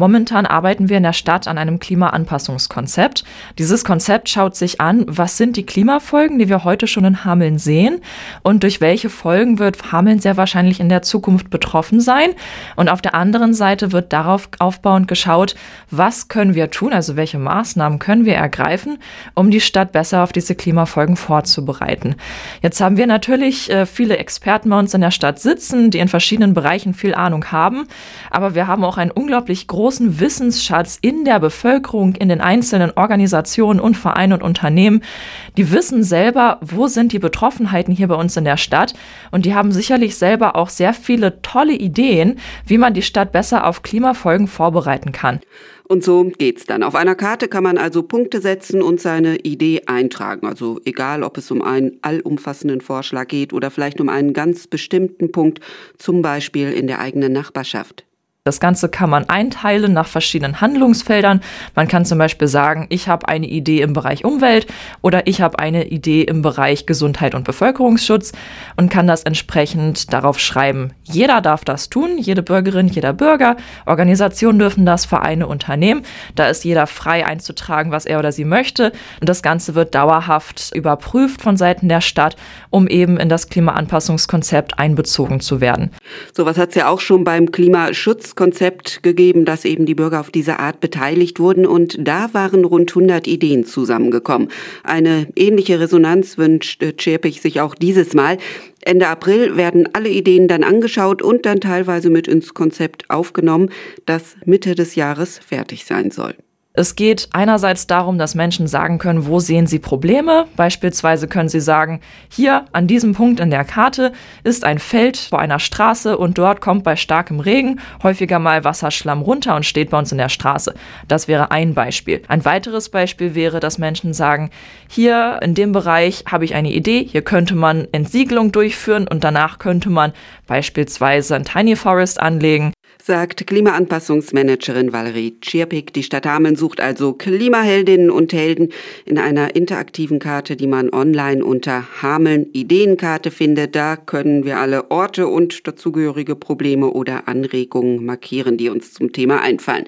Momentan arbeiten wir in der Stadt an einem Klimaanpassungskonzept. Dieses Konzept schaut sich an, was sind die Klimafolgen, die wir heute schon in Hameln sehen und durch welche Folgen wird Hameln sehr wahrscheinlich in der Zukunft betroffen sein. Und auf der anderen Seite wird darauf aufbauend geschaut, was können wir tun, also welche Maßnahmen können wir ergreifen, um die Stadt besser auf diese Klimafolgen vorzubereiten. Jetzt haben wir natürlich äh, viele Experten bei uns in der Stadt sitzen, die in verschiedenen Bereichen viel Ahnung haben, aber wir haben auch einen unglaublich großen Wissensschatz in der Bevölkerung, in den einzelnen Organisationen und Vereinen und Unternehmen. Die wissen selber, wo sind die Betroffenheiten hier bei uns in der Stadt und die haben sicherlich selber auch sehr viele tolle Ideen, wie man die Stadt besser auf Klimafolgen vorbereiten kann. Und so geht's dann. Auf einer Karte kann man also Punkte setzen und seine Idee eintragen. Also egal, ob es um einen allumfassenden Vorschlag geht oder vielleicht um einen ganz bestimmten Punkt, zum Beispiel in der eigenen Nachbarschaft. Das Ganze kann man einteilen nach verschiedenen Handlungsfeldern. Man kann zum Beispiel sagen, ich habe eine Idee im Bereich Umwelt oder ich habe eine Idee im Bereich Gesundheit und Bevölkerungsschutz und kann das entsprechend darauf schreiben. Jeder darf das tun, jede Bürgerin, jeder Bürger, Organisationen dürfen das, Vereine, Unternehmen. Da ist jeder frei einzutragen, was er oder sie möchte. Und das Ganze wird dauerhaft überprüft von Seiten der Stadt, um eben in das Klimaanpassungskonzept einbezogen zu werden. So was hat es ja auch schon beim Klimaschutz Konzept gegeben, dass eben die Bürger auf diese Art beteiligt wurden und da waren rund 100 Ideen zusammengekommen. Eine ähnliche Resonanz wünscht Czerpich sich auch dieses Mal. Ende April werden alle Ideen dann angeschaut und dann teilweise mit ins Konzept aufgenommen, das Mitte des Jahres fertig sein soll. Es geht einerseits darum, dass Menschen sagen können, wo sehen sie Probleme. Beispielsweise können sie sagen, hier an diesem Punkt in der Karte ist ein Feld vor einer Straße und dort kommt bei starkem Regen häufiger mal Wasserschlamm runter und steht bei uns in der Straße. Das wäre ein Beispiel. Ein weiteres Beispiel wäre, dass Menschen sagen, hier in dem Bereich habe ich eine Idee, hier könnte man Entsiegelung durchführen und danach könnte man beispielsweise ein Tiny Forest anlegen sagt Klimaanpassungsmanagerin Valerie Czierpik. Die Stadt Hameln sucht also Klimaheldinnen und Helden in einer interaktiven Karte, die man online unter Hameln Ideenkarte findet. Da können wir alle Orte und dazugehörige Probleme oder Anregungen markieren, die uns zum Thema einfallen.